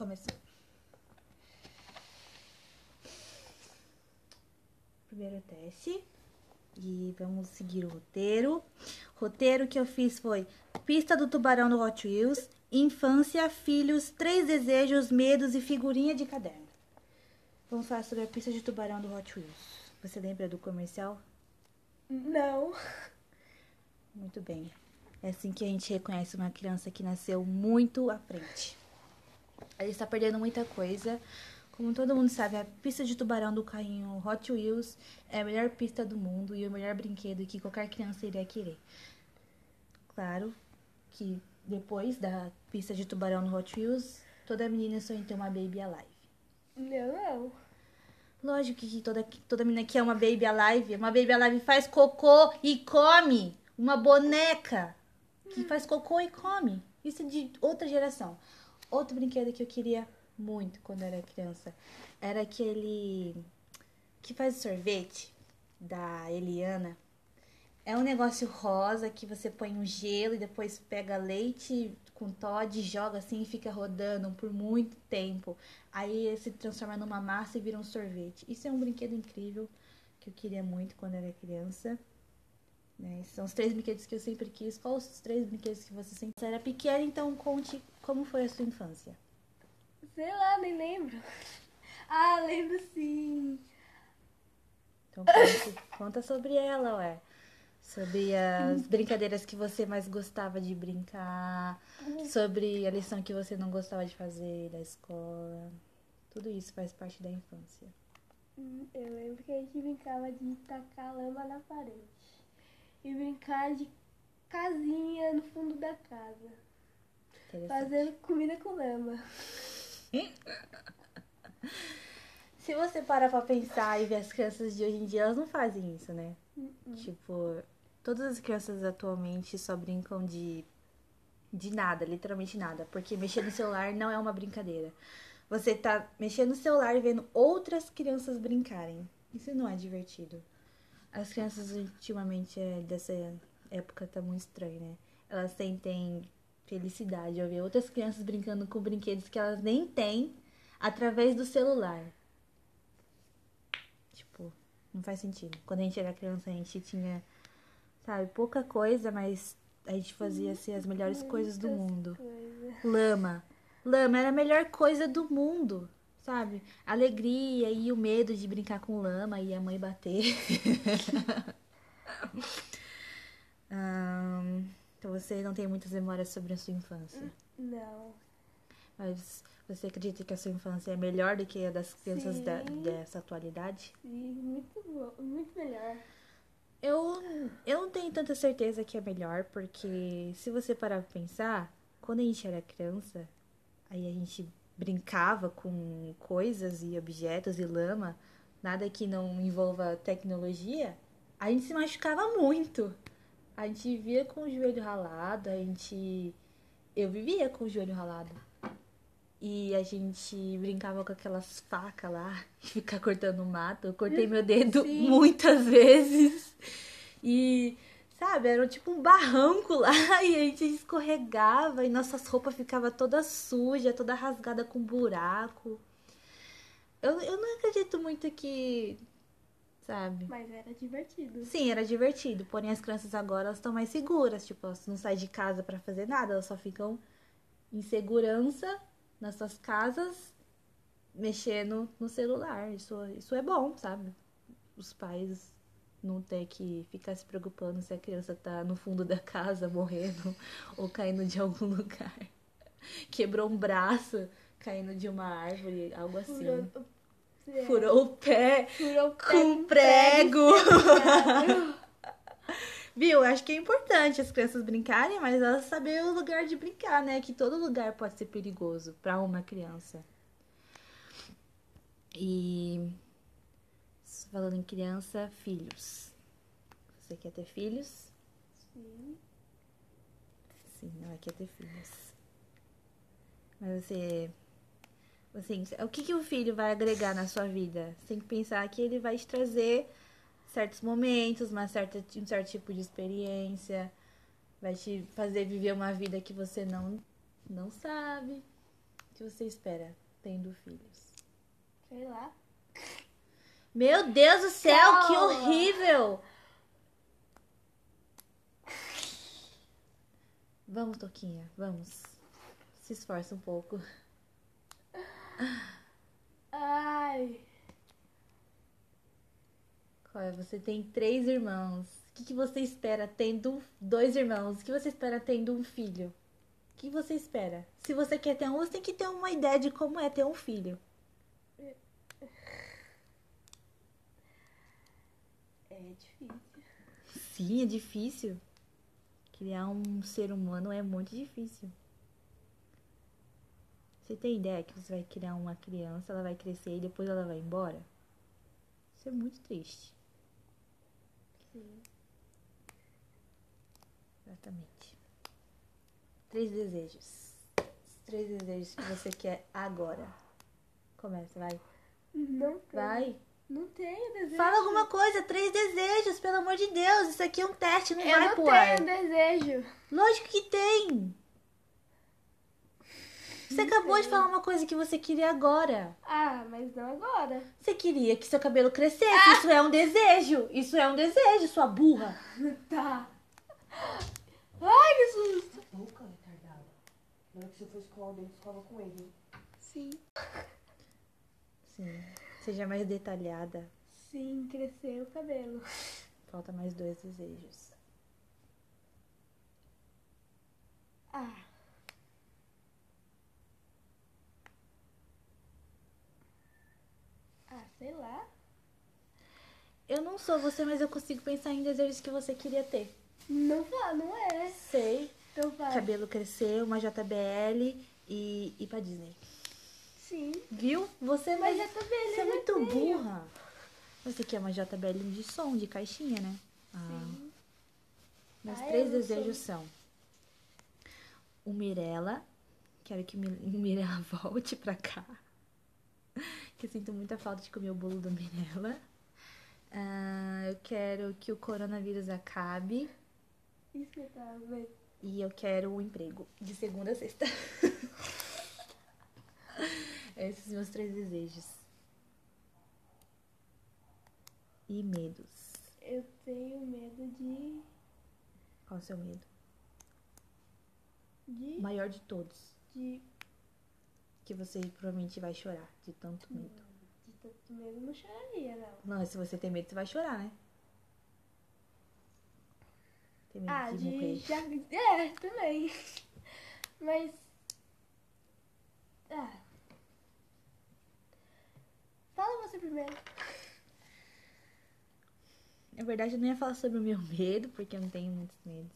Começou. Primeiro teste. E vamos seguir o roteiro. Roteiro que eu fiz foi Pista do Tubarão do Hot Wheels, Infância, Filhos, Três Desejos, Medos e Figurinha de Caderno. Vamos falar sobre a pista de tubarão do Hot Wheels. Você lembra do comercial? Não. Muito bem. É assim que a gente reconhece uma criança que nasceu muito à frente. Ela está perdendo muita coisa. Como todo mundo sabe, a pista de tubarão do carrinho Hot Wheels é a melhor pista do mundo e o melhor brinquedo que qualquer criança iria querer. Claro que depois da pista de tubarão no Hot Wheels, toda menina sonha em ter uma Baby Alive. Não, não. Lógico que toda, toda menina quer uma Baby Alive. Uma Baby Alive faz cocô e come. Uma boneca que faz cocô e come. Isso é de outra geração. Outro brinquedo que eu queria muito quando era criança era aquele que faz sorvete da Eliana. É um negócio rosa que você põe um gelo e depois pega leite com Todd, joga assim e fica rodando por muito tempo. Aí se transforma numa massa e vira um sorvete. Isso é um brinquedo incrível que eu queria muito quando era criança. Né? São os três brinquedos que eu sempre quis. Quais os três brinquedos que você sempre era pequena? Então conte como foi a sua infância. Sei lá, nem lembro. Ah, lembro sim. Então conte, conta sobre ela, ué. Sobre as brincadeiras que você mais gostava de brincar, sobre a lição que você não gostava de fazer da escola. Tudo isso faz parte da infância. Hum, Eu lembro que a gente brincava de tacar lama na parede. E brincar de casinha no fundo da casa. Fazendo comida com lama. Se você parar pra pensar e ver as crianças de hoje em dia, elas não fazem isso, né? Tipo, todas as crianças atualmente só brincam de de nada, literalmente nada, porque mexer no celular não é uma brincadeira. Você tá mexendo no celular e vendo outras crianças brincarem. Isso não é divertido. As crianças ultimamente é, dessa época tá muito estranho, né? Elas sentem felicidade ao ver outras crianças brincando com brinquedos que elas nem têm através do celular. Tipo, não faz sentido. Quando a gente era criança, a gente tinha, sabe, pouca coisa, mas a gente fazia assim, as melhores coisas do mundo. Lama. Lama era a melhor coisa do mundo, sabe? Alegria e o medo de brincar com lama e a mãe bater. Ahn, então você não tem muitas memórias sobre a sua infância. Não. Mas você acredita que a sua infância é melhor do que a das crianças da- Sim. dessa atualidade? E muito bom, muito melhor. Eu, eu não tenho tanta certeza que é melhor, porque se você parar pra pensar, quando a gente era criança, aí a gente brincava com coisas e objetos e lama, nada que não envolva tecnologia, a gente se machucava muito. A gente vivia com o joelho ralado, a gente. Eu vivia com o joelho ralado. E a gente brincava com aquelas facas lá, ficar cortando mato. Eu cortei meu dedo Sim. muitas vezes. E, sabe, era tipo um barranco lá e a gente escorregava e nossas roupas ficavam toda suja, toda rasgada com buraco. Eu, eu não acredito muito que, sabe? Mas era divertido. Sim, era divertido. Porém, as crianças agora elas estão mais seguras. Tipo, elas não saem de casa pra fazer nada. Elas só ficam em segurança nas suas casas, mexendo no celular. Isso, isso é bom, sabe? Os pais não ter que ficar se preocupando se a criança tá no fundo da casa morrendo ou caindo de algum lugar. Quebrou um braço caindo de uma árvore, algo assim. Furou, é, Furou o pé furou o pé com prego. Viu? Acho que é importante as crianças brincarem, mas elas saberem o lugar de brincar, né? Que todo lugar pode ser perigoso para uma criança. E falando em criança, filhos. Você quer ter filhos? Sim. Sim, ela quer ter filhos. Mas você. Assim, o que, que o filho vai agregar na sua vida? Você tem que pensar que ele vai te trazer certos momentos, uma certa, um certo tipo de experiência, vai te fazer viver uma vida que você não, não sabe. que você espera tendo filhos? Sei lá. Meu Deus do céu, que Calma. horrível! Vamos, Toquinha, vamos. Se esforça um pouco. Ai. É? Você tem três irmãos. O que, que você espera tendo dois irmãos? O que você espera tendo um filho? O que você espera? Se você quer ter um, você tem que ter uma ideia de como é ter um filho. É difícil. Sim, é difícil. Criar um ser humano é muito difícil. Você tem ideia que você vai criar uma criança, ela vai crescer e depois ela vai embora? Isso é muito triste. Sim. Exatamente. Três desejos. Os três desejos que você quer agora. Começa, vai. Não tenho. Vai. Não tenho desejo. Fala alguma coisa. Três desejos, pelo amor de Deus. Isso aqui é um teste, não Eu vai não pro tenho ar. desejo. Lógico que tem. Você acabou de falar uma coisa que você queria agora. Ah, mas não agora. Você queria que seu cabelo crescesse. Isso é um desejo. Isso é um desejo, sua burra. Tá. Ai, que susto. Boca, retardada. Na hora que você for escovar o dente, escova com ele. Sim. Sim. Seja mais detalhada. Sim, cresceu o cabelo. Falta mais dois desejos. Ah. Ah, sei lá. Eu não sou você, mas eu consigo pensar em desejos que você queria ter. Não vá, não é. Sei. Então vai. Cabelo crescer, uma JBL e ir pra Disney. Sim. Viu? Você, Mas também, você é muito tenho. burra. Você quer uma JBL de som, de caixinha, né? Ah. Sim. Meus Ah, três desejos são o Mirella. Quero que o Mi- o Mirella volte pra cá. Que eu sinto muita falta de comer o bolo do Mirella. Ah, eu quero que o coronavírus acabe. Isso que eu tava vendo. E eu quero um emprego de segunda a sexta. Esses são meus três desejos. E medos. Eu tenho medo de. Qual é o seu medo? de. Maior de todos. de. Que você provavelmente vai chorar de tanto medo. de tanto medo, não choraria, não. Não, se você tem medo, você vai chorar, né? Tem medo Ah, de, de. morrer. Já... É, também. Mas. Ah. Fala você primeiro. Na verdade, eu não ia falar sobre o meu medo, porque eu não tenho muitos medos.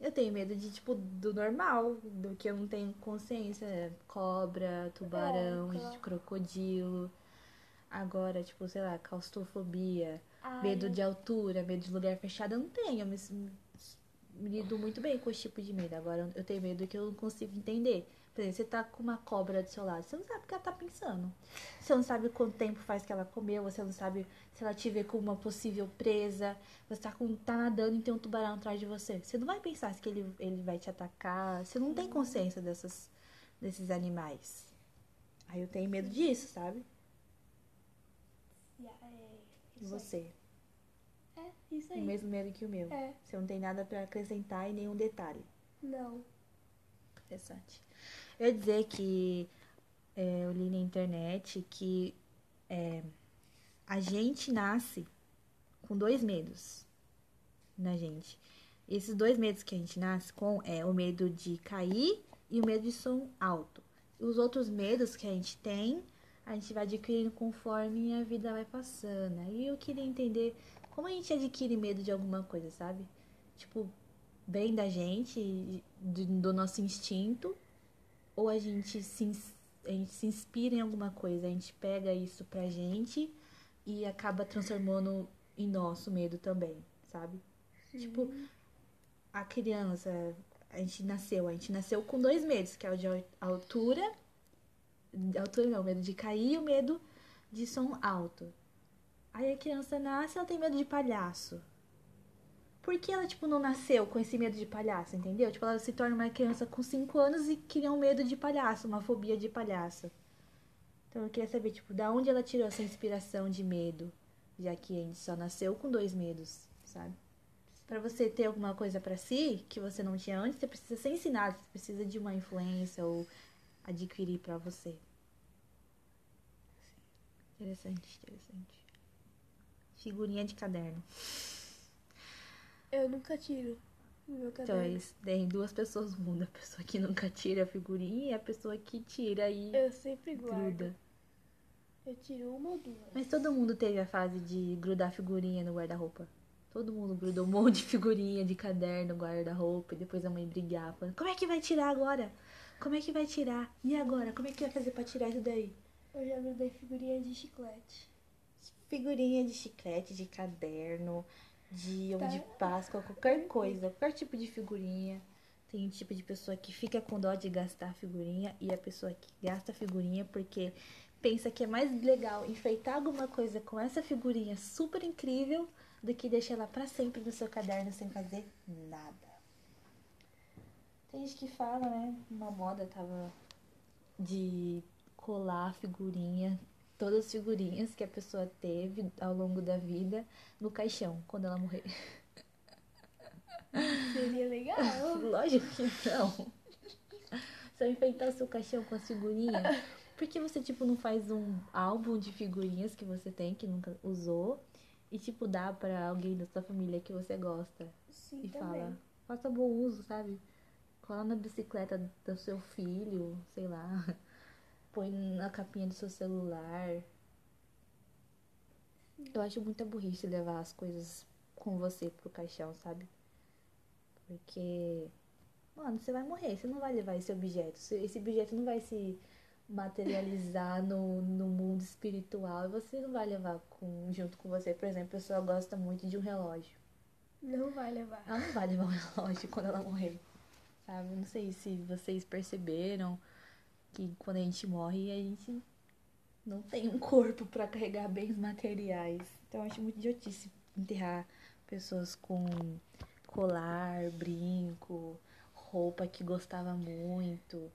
Eu tenho medo de, tipo, do normal, do que eu não tenho consciência. Cobra, tubarão, É, claro. crocodilo. Agora, tipo, sei lá, claustrofobia, Ai, medo de altura, medo de lugar fechado, eu não tenho. Eu me, me lido muito bem com esse tipo de medo. Agora, eu tenho medo que eu não consigo entender. Por exemplo, você tá com uma cobra do seu lado, você não sabe o que ela tá pensando. Você não sabe quanto tempo faz que ela comeu, você não sabe se ela te vê como uma possível presa. Você tá, com, tá nadando e tem um tubarão atrás de você. Você não vai pensar se que ele, ele vai te atacar. Você não tem consciência dessas, desses animais. Aí eu tenho medo disso, sabe? É, E você? É, isso O aí. mesmo medo que o meu. É, Você não tem nada pra acrescentar e nenhum detalhe. não. Interessante. Eu ia dizer que é, eu li na internet que é, a gente nasce com dois medos na gente. Esses dois medos que a gente nasce com é o medo de cair e o medo de som alto. E os outros medos que a gente tem, a gente vai adquirindo conforme a vida vai passando. Aí eu queria entender como a gente adquire medo de alguma coisa, sabe? Tipo, vem da gente, de- do nosso instinto, ou a gente se, a gente se inspira em alguma coisa, a gente pega isso pra gente e acaba transformando em nosso medo também, sabe? Tipo, a criança, a gente nasceu, a gente nasceu com dois medos, que é o de al- altura, altura não, o medo de cair e o medo de som alto. Aí a criança nasce, ela tem medo de palhaço. Por que ela, tipo, não nasceu com esse medo de palhaço, entendeu? Tipo, ela se torna uma criança com 5 anos e cria um medo de palhaço, uma fobia de palhaço. Então eu queria saber, tipo, da onde ela tirou essa inspiração de medo, já que a gente só nasceu com dois medos, sabe? Pra você ter alguma coisa pra si que você não tinha antes, você precisa ser ensinado, você precisa de uma influência ou adquirir pra você. Interessante, interessante. Figurinha de caderno. Eu nunca tiro Então, eles tem duas pessoas no mundo. A pessoa que nunca tira a figurinha e a pessoa que tira e Eu sempre guardo. gruda. Eu tiro uma ou duas. Mas todo mundo teve a fase de grudar figurinha no guarda-roupa. Todo mundo grudou um monte de figurinha de caderno no guarda-roupa e depois a mãe brigava. falando, Como é que vai tirar agora? Como é que vai tirar? E agora? Como é que vai fazer pra tirar isso daí? Eu já grudei figurinha de chiclete. Figurinha de chiclete, de caderno, de ovo Tá. de Páscoa, qualquer coisa, qualquer tipo de figurinha. Tem um tipo de pessoa que fica com dó de gastar figurinha e a pessoa que gasta figurinha porque pensa que é mais legal enfeitar alguma coisa com essa figurinha super incrível do que deixar ela pra sempre no seu caderno sem fazer nada. Tem gente que fala, né? Uma moda tava de colar a figurinha, todas as figurinhas que a pessoa teve ao longo da vida no caixão, quando ela morrer. Seria legal. Lógico que não. Se eu enfeitar o seu caixão com as figurinhas, por que você, tipo, não faz um álbum de figurinhas que você tem, que nunca usou, e, tipo, dá pra alguém da sua família que você gosta? Sim, e também. fala, faça bom uso, sabe? Cola na bicicleta do seu filho, sei lá. Põe na capinha do seu celular. Eu acho muita burrice levar as coisas com você pro caixão, sabe? Porque, mano, você vai morrer, você não vai levar esse objeto. Esse objeto não vai se materializar no, no mundo espiritual e você não vai levar com, junto com você. Por exemplo, a pessoa gosta muito de um relógio. Não vai levar. Ela não vai levar um relógio quando ela morrer. Sabe? Não sei se vocês perceberam que quando a gente morre, a gente não tem um corpo pra carregar bens materiais. Então eu acho muito idiotice enterrar pessoas com colar, brinco, roupa que gostava muito,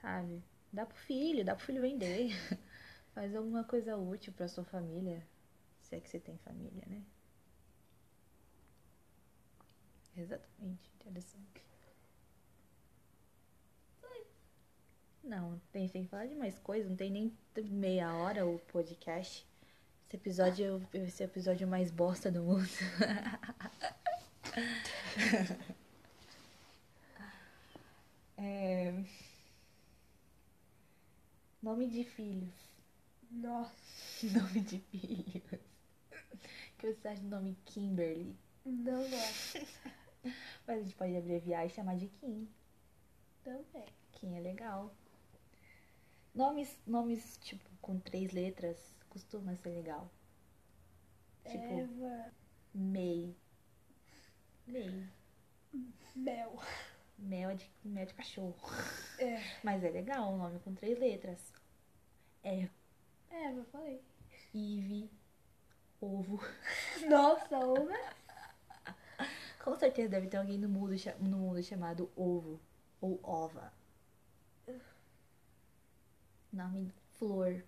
sabe? Dá pro filho, dá pro filho vender. Faz alguma coisa útil pra sua família. Se é que você tem família, né? Exatamente, interessante. Não, tem, tem que falar de mais coisa, não tem nem meia hora o podcast. Esse episódio vai ser o episódio mais bosta do mundo. É, Nome de filhos. Nossa, Nome de filhos. O que você acha do nome Kimberly? não gosto. Mas a gente pode abreviar e chamar de Kim. Também. Kim é legal. Nomes, nomes tipo, com três letras costuma ser legal. Tipo, Eva, May. May. Mel. Mel é de, mel é de cachorro. É. Mas é legal o nome com três letras. É Eva, falei. Eve. Ovo. Nossa, uma. Com certeza deve ter alguém no mundo, no mundo chamado Ovo. Ou Ova. Nome Flor.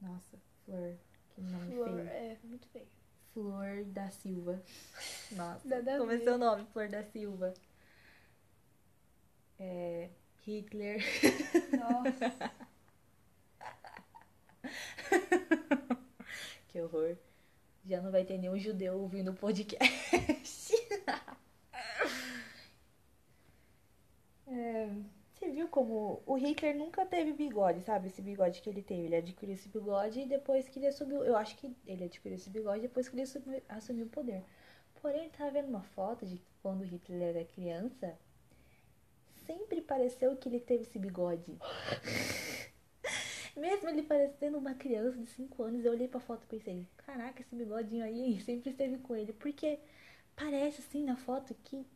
Nossa, Flor. Que nome Flor. feio. É, muito feio. Flor da Silva. Nossa, Nada como é seu nome, Flor da Silva? É. Hitler. Nossa. que horror. Já não vai ter nenhum judeu ouvindo o podcast. É, viu como o Hitler nunca teve bigode, sabe? Esse bigode que ele teve. Ele adquiriu esse bigode e depois que ele assumiu. Eu acho que ele adquiriu esse bigode depois que ele assumiu, assumiu o poder. Porém, ele tava vendo uma foto de quando Hitler era criança. Sempre pareceu que ele teve esse bigode. Mesmo ele parecendo uma criança de 5 anos, eu olhei pra foto e pensei, caraca, esse bigodinho aí sempre esteve com ele. Porque parece assim na foto que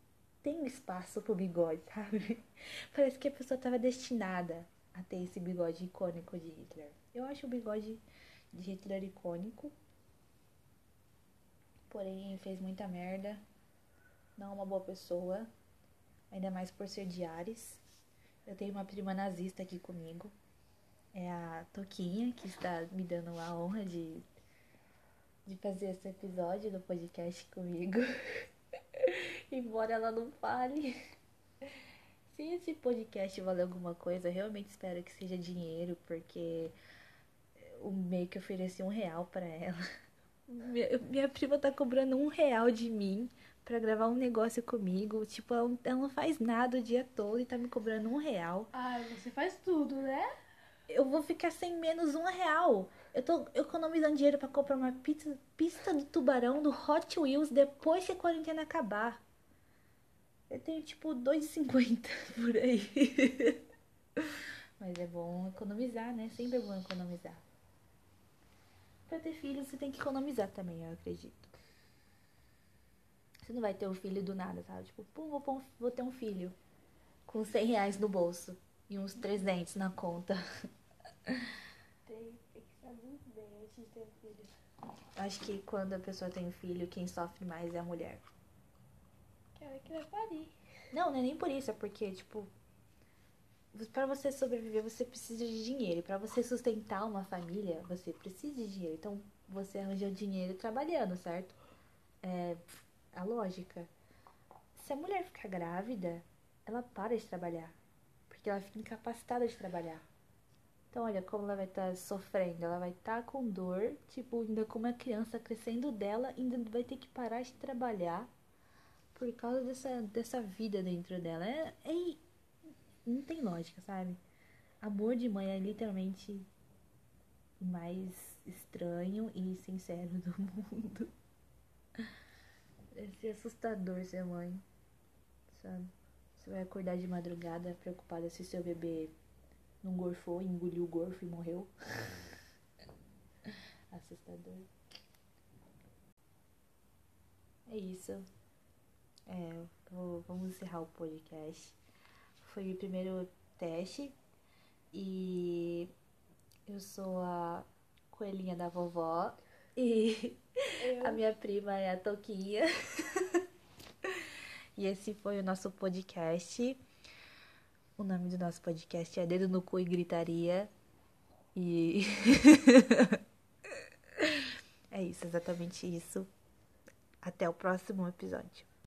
tem um espaço pro bigode, sabe? Parece que a pessoa estava destinada a ter esse bigode icônico de Hitler. Eu acho o bigode de Hitler icônico. Porém, fez muita merda. não uma boa pessoa, ainda mais por ser de Ares. Eu tenho uma prima nazista aqui comigo. É a Toquinha, que está me dando a honra de, de fazer esse episódio do podcast comigo. Embora ela não fale. Se esse podcast valer alguma coisa, eu realmente espero que seja dinheiro, porque o meio que ofereci um real para ela. Minha, minha prima tá cobrando um real de mim pra gravar um negócio comigo. Tipo, ela, ela não faz nada o dia todo e tá me cobrando um real. Ai, você faz tudo, né? Eu vou ficar sem menos um real. Eu tô economizando dinheiro pra comprar uma pizza, pista do tubarão do Hot Wheels depois que a quarentena acabar. Eu tenho tipo 2,50 por aí. Mas é bom economizar, né? Sempre é bom economizar. Pra ter filho, você tem que economizar também, eu acredito. Você não vai ter um filho do nada, sabe? Tipo, pô, vou, vou ter um filho com 100 reais no bolso e uns 300 na conta. Tem, tem que saber muito bem antes de ter filho. Acho que quando a pessoa tem filho, quem sofre mais é a mulher. Que ela que vai parir. Não, não é nem por isso, é porque, tipo, para você sobreviver, você precisa de dinheiro. E pra você sustentar uma família, você precisa de dinheiro. Então, você arranja o dinheiro trabalhando, certo? É a lógica. Se a mulher ficar grávida, ela para de trabalhar. Porque ela fica incapacitada de trabalhar. Então, olha como ela vai estar sofrendo. Ela vai estar com dor, tipo, ainda com uma criança crescendo dela, ainda vai ter que parar de trabalhar por causa dessa, dessa vida dentro dela. É, é- não tem lógica, sabe? Amor de mãe é literalmente o mais estranho e sincero do mundo. Deve ser assustador ser mãe, sabe? Você vai acordar de madrugada preocupada se seu bebê não gorfou, engoliu o gorfo e morreu. Assustador. É isso. É, vou- vamos encerrar o podcast. Foi o primeiro teste e eu sou a coelhinha da vovó e Eu, a minha prima é a Toquinha. e esse foi o nosso podcast. O nome do nosso podcast é Dedo no Cu e Gritaria. E é isso, exatamente isso. Até o próximo episódio.